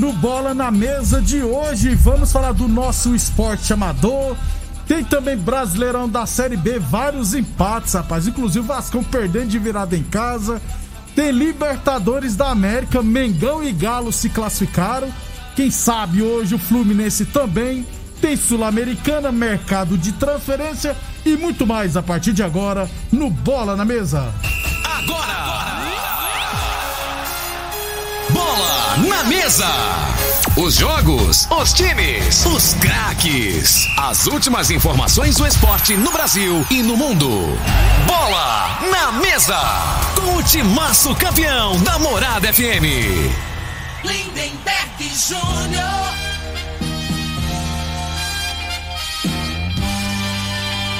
No Bola na Mesa de hoje, vamos falar do nosso esporte amador. Tem também Brasileirão da Série B, vários empates, rapaz. Inclusive o Vascão perdendo de virada em casa. Tem Libertadores da América, Mengão e Galo se classificaram. Quem sabe hoje o Fluminense também. Tem Sul-Americana, mercado de transferência e muito mais a partir de agora no Bola na Mesa. Agora! Bola na Mesa! Os jogos, os times, os craques. As últimas informações do esporte no Brasil e no mundo. Bola na Mesa! Com o timaço campeão da Morada FM. Lindenberg Júnior.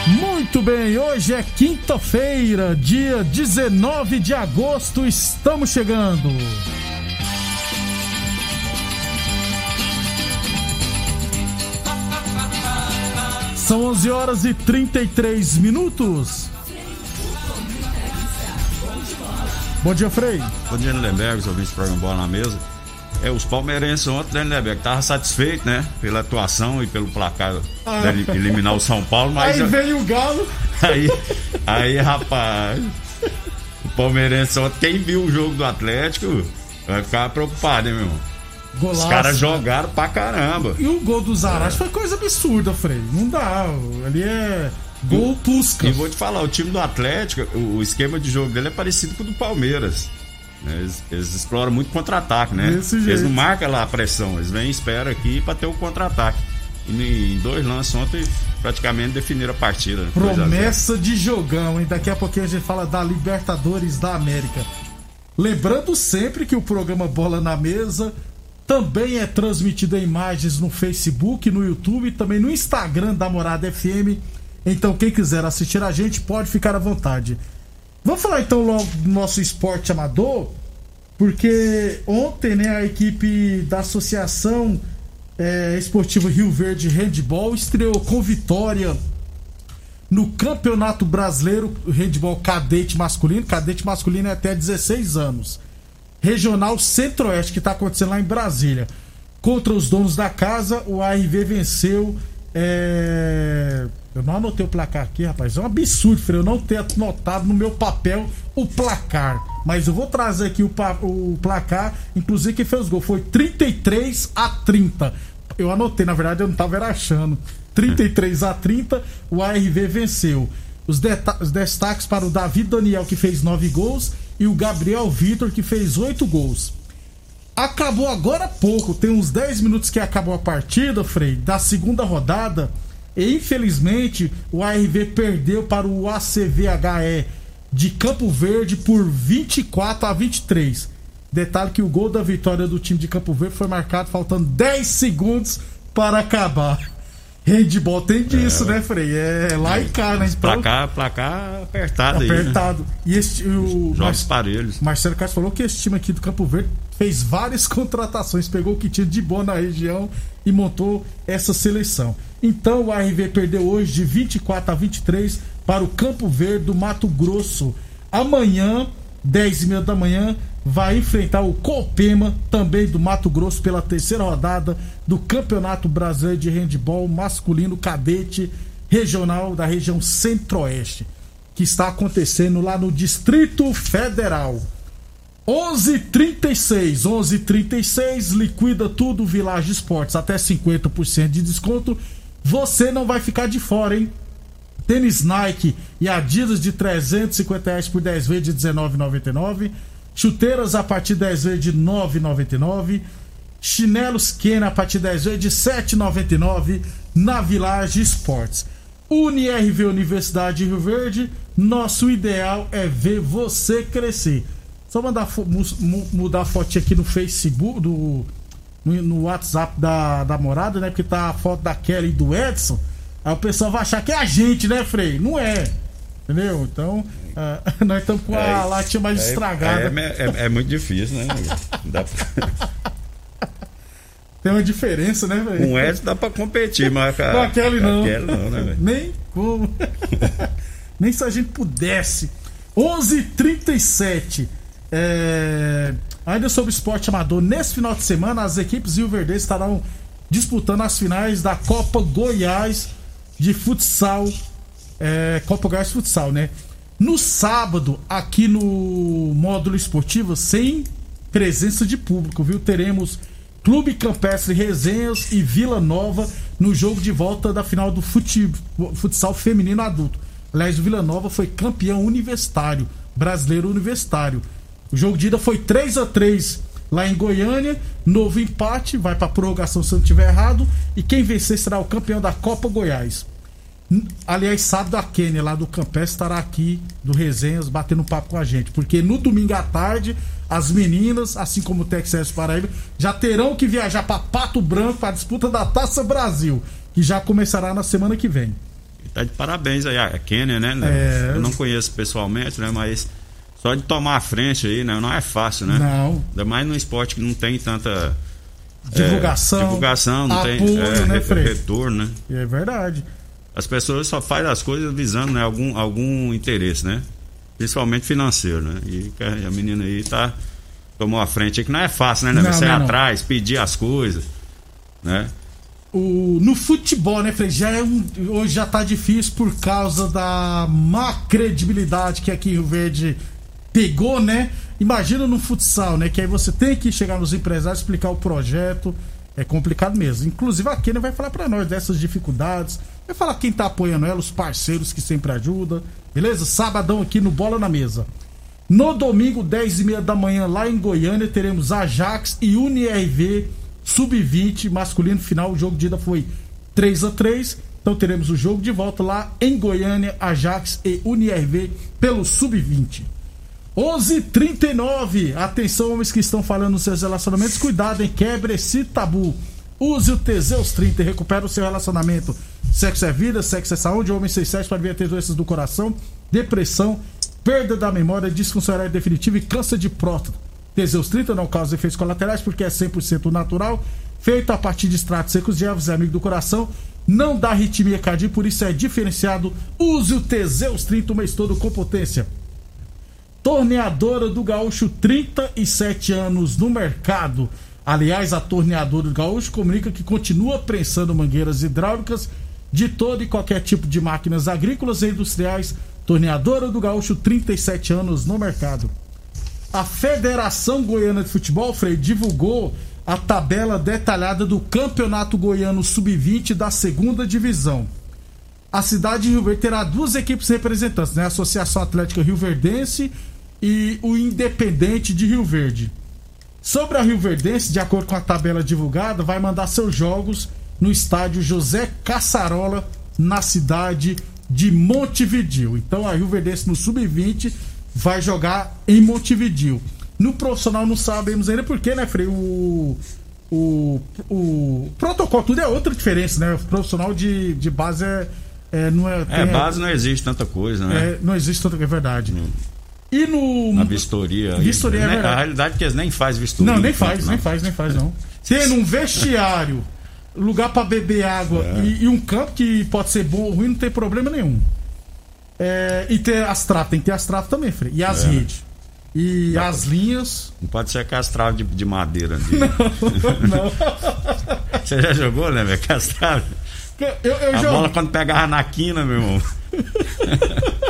Muito bem, hoje é quinta-feira, dia 19 de agosto, estamos chegando. São 11 horas e 33 minutos. Bom dia, Frei. Bom dia, Lindenberg, os ouvintes do programa Bola na Mesa. É, os palmeirenses ontem, né, Lindenberg, estavam satisfeitos, né, pela atuação e pelo placar Ah. de eliminar o São Paulo, mas Aí vem o Galo. aí, aí, rapaz, o palmeirense ontem, quem viu o jogo do Atlético, vai ficar preocupado, hein, meu irmão? Golaço. Os caras jogaram pra caramba. E o gol do Zarate foi coisa absurda, Frei. Não dá. Ali é gol pusca. E vou te falar, o time do Atlético, o, esquema de jogo dele é parecido com o do Palmeiras. né? Eles, eles exploram muito contra-ataque, né? Desse Eles jeito. não marcam lá a pressão, eles vêm e esperam aqui pra ter o contra-ataque. E em dois lances ontem praticamente definiram a partida. 2 a 0. Promessa de jogão, hein? Daqui a pouquinho a gente fala da Libertadores da América. Lembrando sempre que o programa Bola na Mesa também é transmitido em imagens no Facebook, no YouTube e também no Instagram da Morada FM. Então, quem quiser assistir a gente pode ficar à vontade. Vamos falar então logo do nosso esporte amador, porque ontem né, a equipe da Associação eh, Esportiva Rio Verde Handball estreou com vitória no Campeonato Brasileiro Handball Cadete Masculino. Cadete Masculino é até 16 anos. Regional Centro-Oeste, que está acontecendo lá em Brasília. Contra os donos da casa, o ARV venceu. é, Eu não anotei o placar aqui, rapaz. É um absurdo, Freire, eu não ter anotado no meu papel o placar. Mas eu vou trazer aqui o, pa- o placar. Inclusive, quem fez gol foi 33 a 30. Eu anotei, na verdade, eu não tava era achando. 33 a 30, o ARV venceu. Os, destaques para o Davi Daniel, que fez 9 gols, e o Gabriel Vitor, que fez 8 gols. Acabou agora há pouco, tem uns 10 minutos que acabou a partida, Frei, da segunda rodada. E infelizmente o ARV perdeu para o ACVHE de Campo Verde por 24 a 23. Detalhe que o gol da vitória do time de Campo Verde foi marcado faltando 10 segundos para acabar. Handball tem disso, né, Frei? É lá e cá, né? Então, Placar, placar apertado, aí. Né? apertado. E este, o, Jogos parelhos. Marcelo Castro falou que esse time aqui do Campo Verde fez várias contratações, pegou o que tinha de bom na região e montou essa seleção. Então o ARV perdeu hoje de 24 a 23 para o Campo Verde do Mato Grosso. Amanhã, 10 e meia da manhã, vai enfrentar o Copema, também do Mato Grosso, pela terceira rodada do Campeonato Brasileiro de Handball Masculino Cadete Regional da região Centro-Oeste que está acontecendo lá no Distrito Federal. 11:36, 11:36, liquida tudo Village Esportes até 50% de desconto. Você não vai ficar de fora, hein? Tênis Nike e Adidas de 350 reais por 10 vezes de 19,99. Chuteiras a partir de 10 vezes de 9,99. Chinelos Kena a partir de 10 vezes de 7,99 na Village Esportes. UniRV Universidade de Rio Verde, nosso ideal é ver você crescer. Só mandar mudar a fotinha aqui no Facebook, do, no, no, WhatsApp da, da morada, né? Porque tá a foto da Kelly e do Edson. Aí o pessoal vai achar que é a gente, né, Frei? Não é. Entendeu? Então, uh, nós estamos com a é, latinha mais é, estragada. É, é, é, muito difícil, né? Dá pra... Tem uma diferença, né, velho? Com Edson dá pra competir, mas com a, Kelly não. Kelly não, né, Nem como. Nem se a gente pudesse. 11:37 é... Ainda sobre esporte amador, nesse final de semana as equipes Rio Verde estarão disputando as finais da Copa Goiás de futsal. É... Copa Goiás Futsal, né? No sábado, aqui no módulo esportivo, sem presença de público, viu? Teremos Clube Campestre Resenhas e Vila Nova no jogo de volta da final do fute, futsal feminino adulto. Aliás, o Vila Nova foi campeão universitário, brasileiro universitário. O jogo de ida foi 3 a 3 lá em Goiânia. Novo empate, vai para prorrogação se eu não estiver errado. E quem vencer será o campeão da Copa Goiás. Aliás, sábado a Kênia lá do Campé estará aqui do Resenhas batendo papo com a gente. Porque no domingo à tarde, as meninas, assim como o Texas Paraíba, já terão que viajar para Pato Branco para a disputa da Taça Brasil, que já começará na semana que vem. Tá de parabéns aí, a Kênia, né? É... Eu não conheço pessoalmente, né? Mas só de tomar a frente aí, né? Não é fácil, né? Não. Ainda mais no esporte que não tem tanta. Divulgação. É, divulgação, não apoio, tem é, né, retorno, né? É verdade. As pessoas só fazem as coisas visando né, algum, algum interesse, né? Principalmente financeiro, né? E a menina aí tá. Tomou a frente aí, que não é fácil, né? né? Você ir atrás, pedir as coisas, né? O, no futebol, né, Frei? Já é um, hoje já tá difícil por causa da má credibilidade que aqui em Rio Verde pegou, né? Imagina no futsal, né? Que aí você tem que chegar nos empresários, explicar o projeto. É complicado mesmo. Inclusive a Kenia vai falar para nós dessas dificuldades. Vai falar quem tá apoiando ela, os parceiros que sempre ajudam. Beleza? Sabadão aqui no Bola na Mesa. No domingo, 10 e meia da manhã, lá em Goiânia, teremos Ajax e UniRV Sub-20 masculino final. O jogo de ida foi 3 a 3 Então teremos o jogo de volta lá em Goiânia, Ajax e UniRV pelo Sub-20. 11:39. Atenção, homens que estão falando nos seus relacionamentos, cuidado, hein? Quebre esse tabu. Use o Teseus 30 e recupera o seu relacionamento. Sexo é vida, sexo é saúde. Homem 67 para vir ter doenças do coração, depressão, perda da memória, disfuncionalidade definitiva e câncer de próstata. Teseus 30 não causa efeitos colaterais porque é 100% natural, feito a partir de extratos secos de ervas, é amigo do coração, não dá arritmia cardíaca, por isso é diferenciado. Use o Teseus 30 o mês todo com potência. Torneadora do Gaúcho, 37 anos no mercado. Aliás, a torneadora do Gaúcho comunica que continua prensando mangueiras hidráulicas de todo e qualquer tipo de máquinas agrícolas e industriais. Torneadora do Gaúcho, 37 anos no mercado. A Federação Goiana de Futebol, Frei, divulgou a tabela detalhada do Campeonato Goiano Sub-20 da segunda divisão. A cidade de Rio Verde terá duas equipes representantes, né? A Associação Atlética Rio Verdense e o Independente de Rio Verde. Sobre a Rio Verdense, de acordo com a tabela divulgada, vai mandar seus jogos no estádio José Caçarola, na cidade de Montevidil. Então a Rio Verdense no Sub-20 vai jogar em Montevidil. No profissional não sabemos ainda porque, né, Frei? O, o, o protocolo, tudo é outra diferença, né? O profissional de, de base é. É, não é, é base não existe tanta coisa, né? É, não existe tanta é verdade. Hum. E no. Na vistoria. Vistoria aí, é A realidade é que eles nem faz vistoria. Não, nem faz, não. nem faz, nem faz, não. Tendo um vestiário, lugar para beber água é. e, e, um campo que pode ser bom ou ruim, não tem problema nenhum. É, e ter as traves, tem que ter as traves também, Frei. E as é. redes. E não, as linhas. Não pode ser as traves de, de madeira. De... Não, não. Você já jogou, né, velho? as traves. Eu, eu a jogo... bola quando pegava na quina, meu irmão.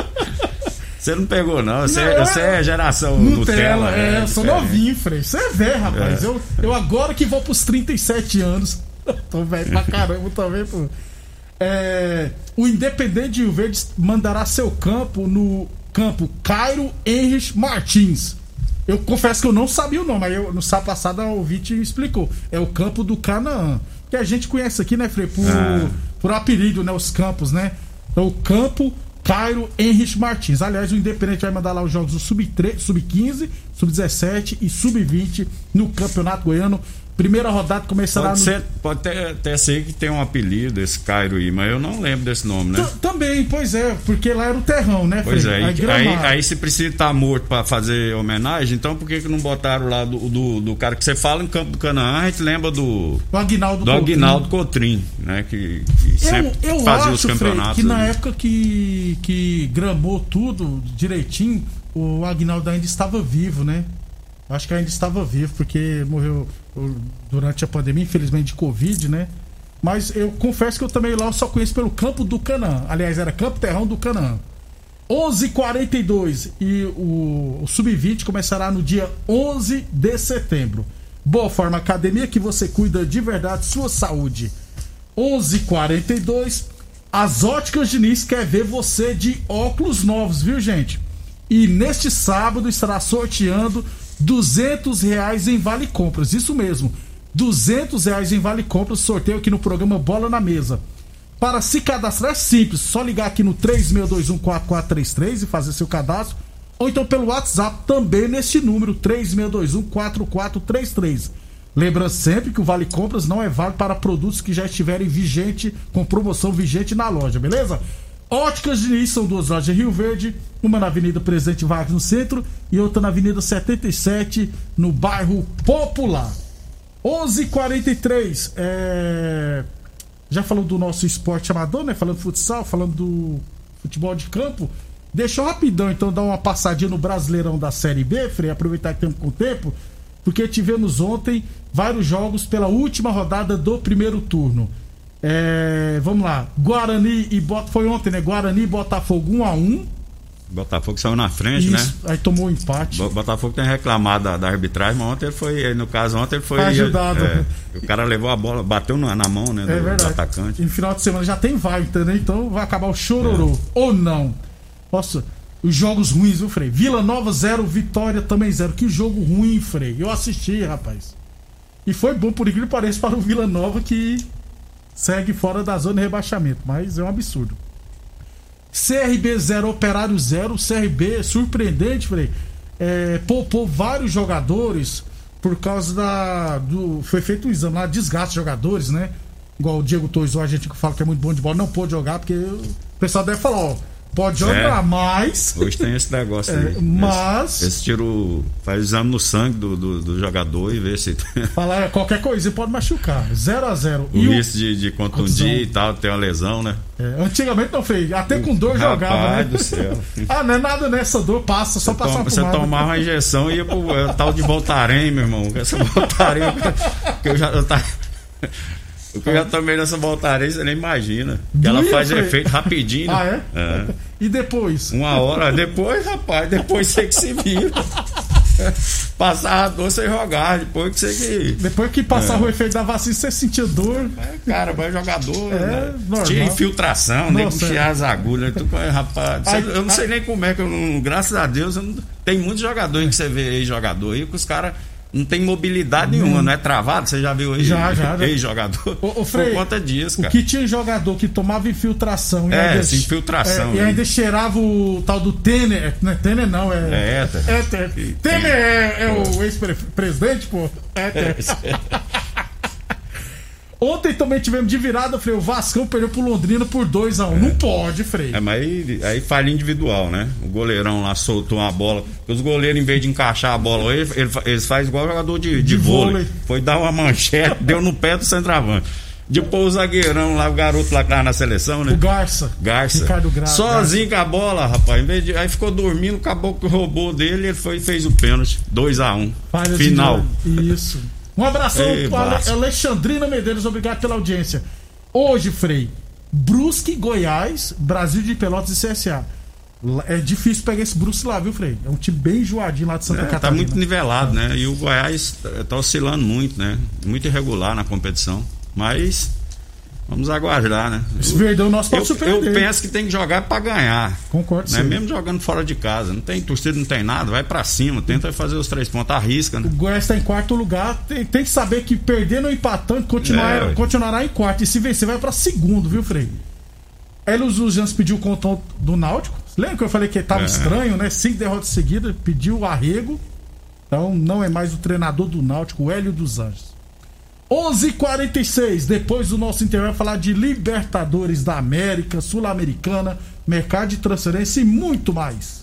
Você não pegou, não. Você, não, você é geração Nutella. Nutella é, eu sou novinho, Frei. Você é velho, rapaz. É. Eu, eu agora que vou pros 37 anos. tô velho pra caramba também, pô. É, o Independente de Rio Verde mandará seu campo no campo Cairo Henrich Martins. Eu confesso que eu não sabia o nome, mas eu, no sábado passado a ouvinte explicou. É o campo do Canaã. Que a gente conhece aqui, né, Frei? Por, ah. por apelido, né? Os campos, né? Então, o campo Cairo Henrich Martins. Aliás, o Independente vai mandar lá os jogos do Sub-15, Sub, Sub-17 e Sub-20 no Campeonato Goiano. Primeira rodada começará pode no. Ser, pode até, até ser que tem um apelido, esse Cairo aí, mas eu não lembro desse nome, né? Também, pois é, porque lá era o terrão, né, Pois é, aí, aí, aí, se precisa estar morto para fazer homenagem, então por que, que não botaram lá do, do, do, cara que você fala em Campo do Canaã, a gente lembra do. Do Aguinaldo do Aguinaldo Cotrim, né? Que, que sempre eu, fazia acho, os campeonatos. Frei, que na época que, que gramou tudo direitinho, o Aguinaldo ainda estava vivo, né? Acho que ainda estava vivo, porque morreu durante a pandemia, infelizmente, de Covid, né? Mas eu confesso que eu também lá eu só conheço pelo Campo do Canaã. Aliás, era Campo Terrão do Canaã. 11:42 e o, o Sub-20 começará no dia 11 de setembro. Boa Forma Academia que você cuida de verdade sua saúde. 11:42 As Óticas Diniz quer ver você de óculos novos, viu, gente? E neste sábado estará sorteando 200 reais em vale compras. Isso mesmo, 200 reais em vale compras. Sorteio aqui no programa Bola na Mesa. Para se cadastrar é simples, só ligar aqui no 36214433 e fazer seu cadastro. Ou então pelo WhatsApp também neste número, 36214433. Lembrando sempre que o Vale Compras não é válido para produtos que já estiverem vigente, com promoção vigente na loja, beleza? Óticas Diniz são duas lojas em Rio Verde, uma na Avenida Presidente Vargas no centro e outra na Avenida 77 no bairro Popular. 11:43 é... já falou do nosso esporte amador, né? Falando do futsal, falando do futebol de campo. Deixa eu rapidão então dar uma passadinha no Brasileirão da Série B, Frei, aproveitar que temos com tempo, porque tivemos ontem vários jogos pela última rodada do primeiro turno. É, vamos lá. Guarani e Botafogo. Foi ontem, né? Guarani e Botafogo 1 a 1 Botafogo saiu na frente, né? Isso, né? Aí tomou o um empate. Botafogo tem reclamado da, da, arbitragem, mas ontem ele foi, no caso, ontem ele foi. Ajudado. É, o cara levou a bola, bateu na, na mão, né? É do, verdade. do atacante. E no final de semana já tem vai, entendeu? Então vai acabar o chororô. É. Ou não. Nossa, os jogos ruins, viu, Frei? Vila Nova 0, Vitória também 0. Que jogo ruim, Frei. Eu assisti, rapaz. E foi bom, por incrível que pareça, para o Vila Nova que segue fora da zona de rebaixamento, mas é um absurdo. CRB 0, Operário 0. CRB, surpreendente, falei. É, poupou vários jogadores por causa da. Do, foi feito um exame lá, desgaste de jogadores, né? Igual o Diego Torres, a gente que fala que é muito bom de bola, não pôde jogar, porque o pessoal deve falar, ó, Pode jogar, é. mas. Hoje tem esse negócio é, aí. Mas. Esse, esse tiro. Faz exame no sangue do, do, do jogador e vê se. Falar qualquer coisa pode machucar. 0 a 0 O risco o... de, de contundir e tal, ter uma lesão, né? É, antigamente não fez. Até com dor Rapaz jogava. Né? do céu. ah, não é nada nessa dor, passa, só passar por Você tomava uma injeção e ia pro é, tal de Voltarem, meu irmão. Essa Voltarem que eu já. Eu tava... O que eu já tomei nessa voltarei, você nem imagina. Que ela faz foi? efeito rapidinho. Ah, é? é? E depois? Uma hora. Depois, rapaz, depois você que se vira. Passar a dor sem jogar, depois que você que. Depois que passava é. o efeito da vacina, você sentia dor. É, cara, vai jogador. É, né? Tinha infiltração, nem puxar as agulhas. Tu, rapaz, aí, eu não sei nem como é que eu não. Graças a Deus, não, tem muitos jogadores que você vê aí, jogador aí, que os caras não tem mobilidade nenhuma, hum. não é travado? Você já viu aí? Já, já. Ex-jogador. O, o Frei, Por conta disso, cara. O que tinha jogador que tomava infiltração. E é, ainda, sim, infiltração. É, e ainda cheirava o tal do Tener. Não é Tener, não, é. É Éter. Éter. Tener é, é o ex-presidente, pô? Éter. Ontem também tivemos de virada, Frei. O Vascão perdeu pro Londrina por 2x1. Um. É. Não pode, Frei. É, mas aí, aí falha individual, né? O goleirão lá soltou uma bola. Os goleiros, em vez de encaixar a bola, eles, eles fazem igual jogador de, de, de vôlei. vôlei. Foi dar uma manchete, deu no pé do centroavante. Depois o zagueirão lá, o garoto lá que tava na seleção, né? O Garça. Garça. Ricardo Gra Sozinho Garça. com a bola, rapaz. Em vez de, aí ficou dormindo, acabou que roubou dele, ele foi fez o pênalti. 2x1. Um. Final. Isso. Um abração para Alexandrina Medeiros, obrigado pela audiência. Hoje, Frei, Brusque, Goiás, Brasil de Pelotas e CSA. É difícil pegar esse Bruce lá, viu, Frei? É um time bem enjoadinho lá de Santa é, Catarina. Tá muito nivelado, né? E o Goiás tá, tá oscilando muito, né? Muito irregular na competição. Mas vamos aguardar, né? Se perder o nosso pode eu, surpreender. eu penso que tem que jogar para ganhar. Concordo, né? sim. Mesmo jogando fora de casa. Não tem torcida, não tem nada. Vai para cima, tenta fazer os três pontos, arrisca, né? O Goiás está em quarto lugar. Tem, tem que saber que perdendo ou empatando, continuar, É, continuará em quarto. E se vencer, vai para segundo, viu, Frei? Hélio Jans pediu o contão do Náutico. Lembra que eu falei que tava É. estranho, né? Cinco derrotas seguidas, pediu o arrego. Então não é mais o treinador do Náutico, o Hélio dos Anjos. 11:46 depois do nosso intervalo, falar de Libertadores da América, Sul-Americana, mercado de transferência e muito mais.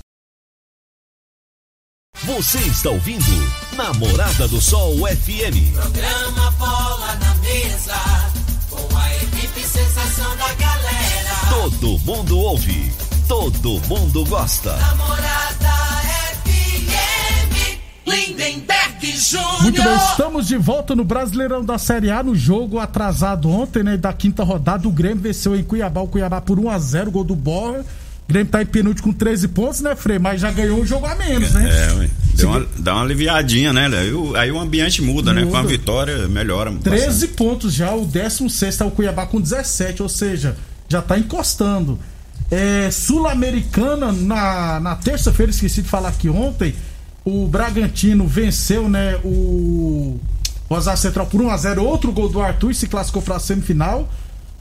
Você está ouvindo Namorada do Sol FM. Programa Bola na Mesa, com a equipe sensação da galera. Todo mundo ouve, todo mundo gosta. Namorada Lindenberg Júnior. Muito bem, estamos de volta no Brasileirão da Série A, no jogo atrasado ontem, né, da quinta rodada, o Grêmio venceu em Cuiabá, o Cuiabá por 1 a 0 gol do Borra. O Grêmio tá em penúltimo com 13 pontos, né, Frei? Mas já ganhou um jogo a menos, né? É, ué. Deu uma, dá uma aliviadinha, né? Aí o, aí o ambiente muda, né? Com a Muda. vitória melhora. 13 pontos já, o 16 é o Cuiabá com 17, ou seja, já tá encostando. É, Sul-Americana, na, na terça-feira, esqueci de falar aqui ontem, o Bragantino venceu, né, o Rosário Central por 1x0, outro gol do Arthur e se classificou para a semifinal.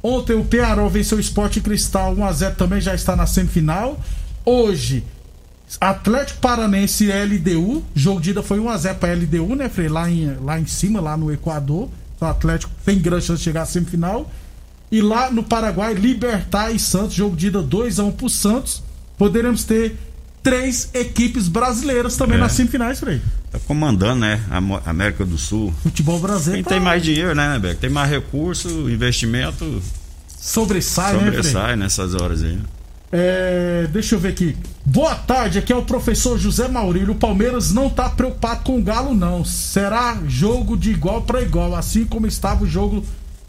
Ontem o Pearol venceu o Sport Cristal 1x0, também já está na semifinal. Hoje, Atlético Paranense e LDU. Jogo de ida foi 1x0 pra LDU, né, Frei? Lá em, lá em cima, lá no Equador. Então o Atlético tem grande chance de chegar à semifinal. E lá no Paraguai, Libertar e Santos. Jogo de ida 2x1 pro Santos. Poderemos ter três equipes brasileiras também É. nas semifinais, Frei. Tá comandando, né? A América do Sul. Futebol brasileiro Quem tá- tem mais dinheiro, né, Beck? Tem mais recurso, investimento, sobressai, né, Frei? sobressai nessas horas aí. É, deixa eu ver aqui. Boa tarde, aqui é o professor José Maurílio. O Palmeiras não tá preocupado com o Galo, não. Será jogo de igual para igual, assim como estava o jogo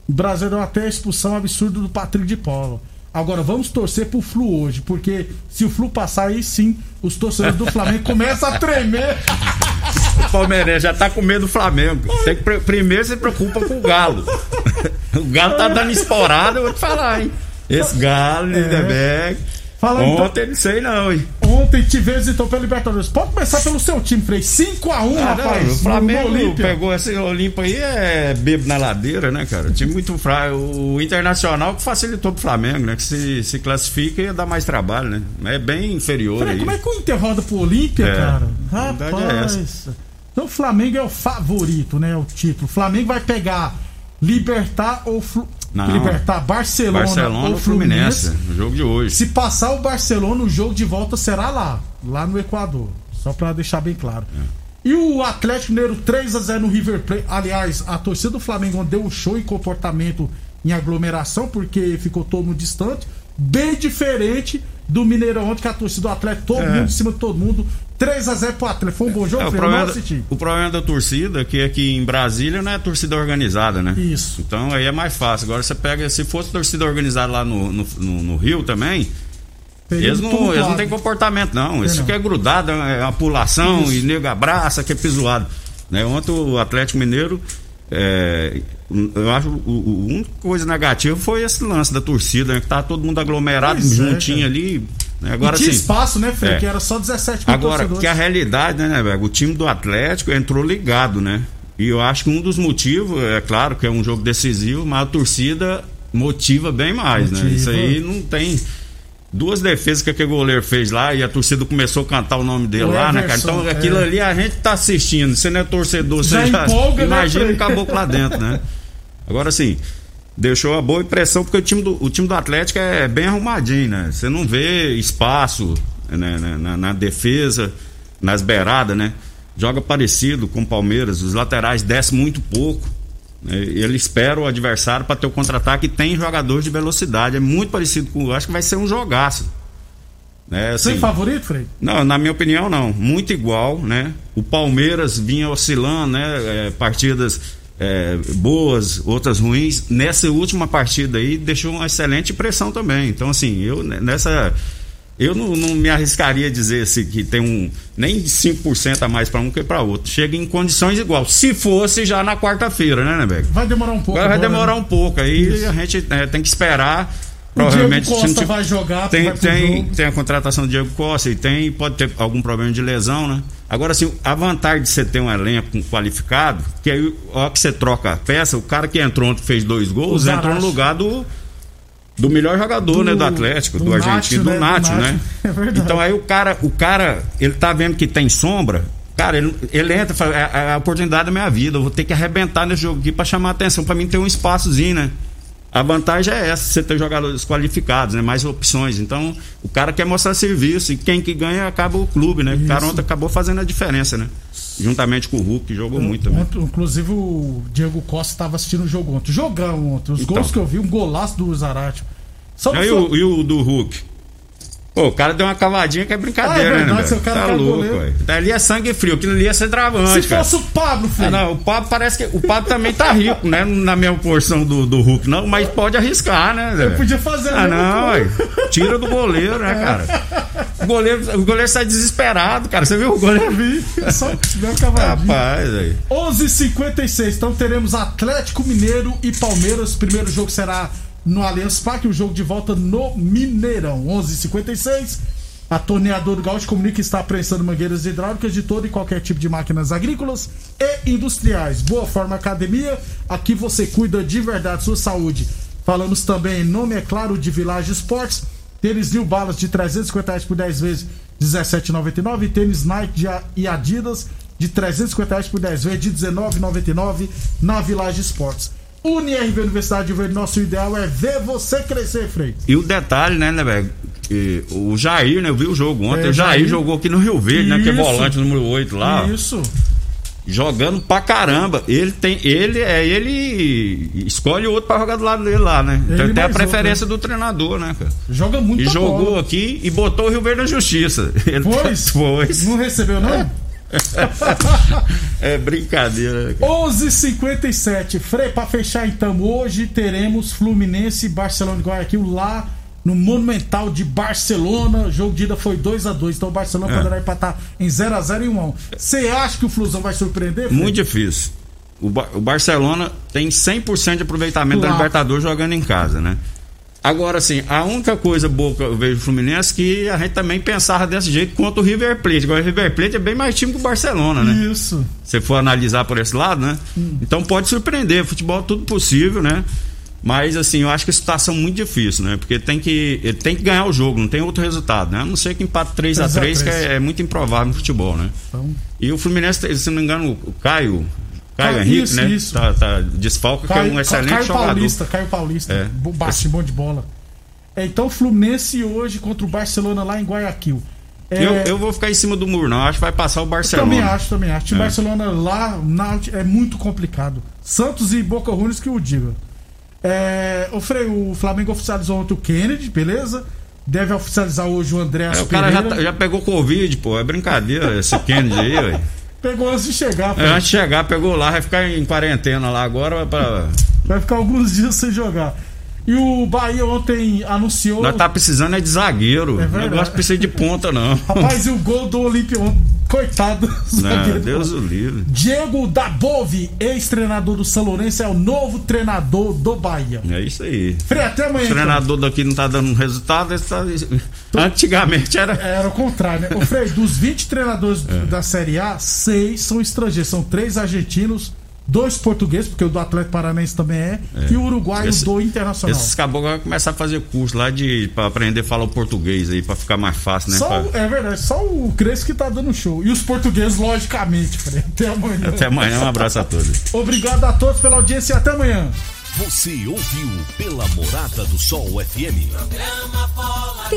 brasileiro até a expulsão absurda do Patrick de Paulo. Agora vamos torcer pro Flu hoje, porque se o Flu passar aí sim, os torcedores do Flamengo começam a tremer. O Palmeirense já tá com medo do Flamengo. Tem que, pr- primeiro se preocupa com o Galo. O Galo tá dando esporada, eu vou te falar, hein? Esse Galo, Lindeberg. Fala então. Ontem, não sei não, hein? Ontem então pela Libertadores. Pode começar pelo seu time, Frei. 5x1, Ah, não, rapaz. o no- Flamengo no pegou esse Olimpo aí, é bebo na ladeira, né, cara? Time muito fraco. O Internacional que facilitou pro Flamengo, né? Que se, se classifica ia dar mais trabalho, né? É bem inferior Peraí, aí. como é que o Inter roda pro Olímpia, É, cara? é Rapaz. então o Flamengo é o favorito, né? O título. O Flamengo vai pegar Libertar ou. Não. Libertar Barcelona, Barcelona ou Fluminense, Fluminense. no jogo de hoje. Se passar o Barcelona, o jogo de volta será lá, lá no Equador. Só pra deixar bem claro. É. E o Atlético Mineiro 3 a 0 no River Plate. Aliás, a torcida do Flamengo deu um show em comportamento em aglomeração, porque ficou todo mundo distante. Bem diferente do Mineirão ontem, que a torcida do Atlético, todo É. mundo em cima de todo mundo. 3 a 0 pro Atlético. Foi um bom jogo, É, o, problema da, o problema da torcida é que aqui em Brasília não é torcida organizada, né? Isso. Então aí é mais fácil. Agora você pega, se fosse torcida organizada lá no, no, no- no Rio também, eles não, eles não têm comportamento, não. Isso que é grudado, é uma pulação Isso. e nego abraça, que é pisoado. Né? Ontem o Atlético Mineiro, é, eu acho o, o, a única coisa negativa foi esse lance da torcida, né? Que tá todo mundo aglomerado, Pois é, juntinho cara. ali. Né? E Agora tinha sim. espaço, né, Fred? É. Que era só 17 mil Agora, torcedores. que a realidade, né, velho? O time do Atlético entrou ligado, né? E eu acho que um dos motivos, é claro que é um jogo decisivo, mas a torcida motiva bem mais, né? Motiva. Isso aí não tem. Duas defesas que aquele goleiro fez lá e a torcida começou a cantar o nome dele O lá, né, cara? Everson, Então aquilo é. ali a gente tá assistindo. Você não é torcedor, Já você já, empolga, né, imagina Frei? um caboclo lá dentro, né? Agora sim, deixou a boa impressão porque o time do, o time do Atlético é bem arrumadinho, né? Você não vê espaço né, na, na- na defesa, nas beiradas, né? Joga parecido com o Palmeiras, os laterais descem muito pouco. né? Ele espera o adversário para ter o contra-ataque e tem jogadores de velocidade. É muito parecido com. Acho que vai ser um jogaço. Né? Sem Assim, favorito, Frei? não, na minha opinião, não. Muito igual, né? O Palmeiras vinha oscilando, né? É, partidas é, boas, outras ruins. Nessa última partida aí, deixou uma excelente impressão também. Então, assim, eu ne- nessa. Eu não, não, me arriscaria a dizer assim, que tem um nem 5% a mais para um que para outro. Chega em condições igual. Se fosse já na quarta-feira, né, Nebeck? Vai demorar um pouco. Vai demorar né? um pouco. Aí Isso. a gente é, tem que esperar. O provavelmente Diego Costa vai jogar, tem, tem, tem a contratação do Diego Costa e tem, pode ter algum problema de lesão, né? Agora, assim, a vantagem de você ter um elenco qualificado, que aí, hora que você troca a peça, o cara que entrou ontem fez dois gols, entrou no lugar do do melhor jogador, do, né, do Atlético, do, do argentino, do Nacho, né? né? É verdade. Então aí o cara, o cara, ele tá vendo que tem sombra, cara, ele, ele entra, fala, é, é a oportunidade da minha vida, eu vou ter que arrebentar nesse jogo aqui para chamar a atenção, para mim ter um espaçozinho, né? A vantagem é essa, você ter jogadores qualificados, né? Mais opções. Então, o cara quer mostrar serviço e quem que ganha acaba o clube, né? Isso. O cara ontem acabou fazendo a diferença, né? Juntamente com o Hulk, que jogou muito também. Ontem, inclusive o Diego Costa estava assistindo o jogo ontem. Jogão ontem. Os então. gols que eu vi, um golaço do Zarate. E, o, e o do Hulk? Pô, o cara deu uma cavadinha que é brincadeira, ah, é verdade, né? Seu cara tá louco, velho. Ali é sangue frio, aquilo ali ia ser travante. Se cara. fosse o Pablo, filho. Ah, não, o Pablo parece que. O Pablo também tá rico, né? Na mesma porção do, do Hulk, não, mas pode arriscar, né? Eu podia fazer Ah, não. Tira do goleiro, né, cara? O goleiro, o goleiro sai desesperado, cara. Você viu o goleiro? Eu vi. É só deu uma cavadinha. Rapaz, aí. 11h56, então teremos Atlético Mineiro e Palmeiras. O primeiro jogo será no Allianz Parque, o jogo de volta no Mineirão. 11:56. h 56 a Torneadora Gaúcho comunica que está prensando mangueiras hidráulicas de todo e qualquer tipo de máquinas agrícolas e industriais. Boa Forma Academia, aqui você cuida de verdade sua saúde. Falamos também em nome, é claro, de Village Esportes. Tênis New Balance de 350 reais por 10 vezes, 17,99. E tênis Nike e Adidas de 350 reais por 10 vezes, de 19,99 na Village Esportes. UniRV Universidade de Verde, nosso ideal é ver você crescer, Frei. E o detalhe, né, né, velho? O Jair, né? Eu vi o jogo ontem. É, o Jair, Jair, jogou aqui no Rio Verde, Isso. né? Que é volante número 8 lá. Isso. Jogando pra caramba. Ele tem. Ele é. Ele escolhe outro pra jogar do lado dele lá, né? Ele então tem a preferência outro, né? do treinador, né, cara? Joga muito E jogou bola. aqui e botou o Rio Verde na justiça. Ele pois? Pois. Não recebeu, não? É. é brincadeira. 11:57 Frei, para fechar então, hoje teremos Fluminense e Barcelona de Guayaquil lá no Monumental de Barcelona. O jogo de ida foi 2 a 2 então o Barcelona é. poderá empatar em 0 a 0 e 1 a 1 Você acha que o Flusão vai surpreender? Frei? Muito difícil. O, Bar o Barcelona tem 100% de aproveitamento claro. da Libertadores jogando em casa, né? Agora, assim, a única coisa boa que eu vejo do Fluminense é que a gente também pensava desse jeito quanto o River Plate. Agora, o River Plate é bem mais time que o Barcelona, né? Isso. Se for analisar por esse lado, né? Hum. Então pode surpreender. Futebol é tudo possível, né? Mas, assim, eu acho que a situação é muito difícil, né? Porque tem que, ele tem que ganhar o jogo, não tem outro resultado, né? A não ser que empate 3 a 3 que é, é, muito improvável no futebol, né? Então... E o Fluminense, se não me engano, o Caio, Caio Henrique, isso, né? Isso. Tá, tá, desfalca, Caio, que é um excelente Caio jogador. Paulista, Caio Paulista, é. baixo, bom de bola. É, então, Fluminense hoje contra o Barcelona lá em Guayaquil. É, eu, eu vou ficar em cima do muro, não. Acho que vai passar o Barcelona. também acho, também acho. O é. Barcelona lá na, é muito complicado. Santos e Boca Juniors que o diga. É, o, Frei, o Flamengo oficializou ontem o Kennedy, beleza? Deve oficializar hoje o André é, O cara já, tá, já, pegou Covid, pô. É brincadeira esse Kennedy aí, velho. Pegou antes de chegar, pô. É, antes de chegar, pegou lá, vai ficar em quarentena lá agora. Pra... Vai ficar alguns dias sem jogar. E o Bahia ontem anunciou. Nós tá precisando é de zagueiro. É o negócio precisa de ponta, não. Rapaz, e o gol do Olímpio Coitado. Não, Deus o livre. Diego Dabove, ex-treinador do São Lourenço, é o novo treinador do Bahia. É isso aí. Frei, até amanhã. O treinador então. daqui não tá dando resultado. Tá... Antigamente era. Era o contrário, né? Ô, Frei, dos 20 treinadores é. da Série A, seis são estrangeiros. São três argentinos dois portugueses, porque o do Atlético Paranense também é, é. e o uruguaio Esse, do Internacional. Esses caboclos vão começar a fazer curso lá de para aprender a falar o português aí, para ficar mais fácil, né? Só, pra... É verdade, só o Crespo que tá dando show. E os portugueses, logicamente, Fred. Até amanhã. Até amanhã, um abraço a todos. Obrigado a todos pela audiência e até amanhã. Você ouviu pela Morada do Sol FM. Programa Bola